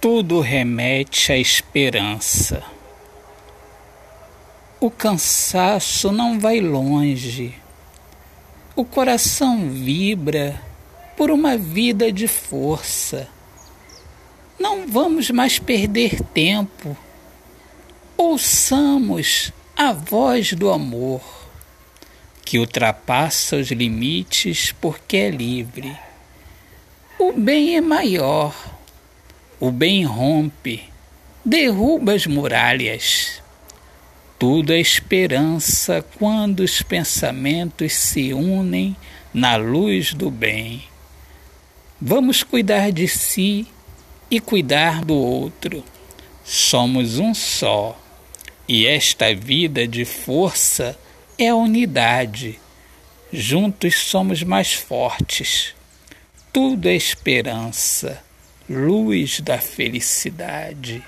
tudo remete à esperança. O cansaço não vai longe. O coração vibra por uma vida de força. Não vamos mais perder tempo. Ouçamos a voz do amor, que ultrapassa os limites porque é livre. O bem é maior o bem rompe, derruba as muralhas. Tudo é esperança quando os pensamentos se unem na luz do bem. Vamos cuidar de si e cuidar do outro. Somos um só, e esta vida de força é a unidade. Juntos somos mais fortes. Tudo é esperança luz da felicidade.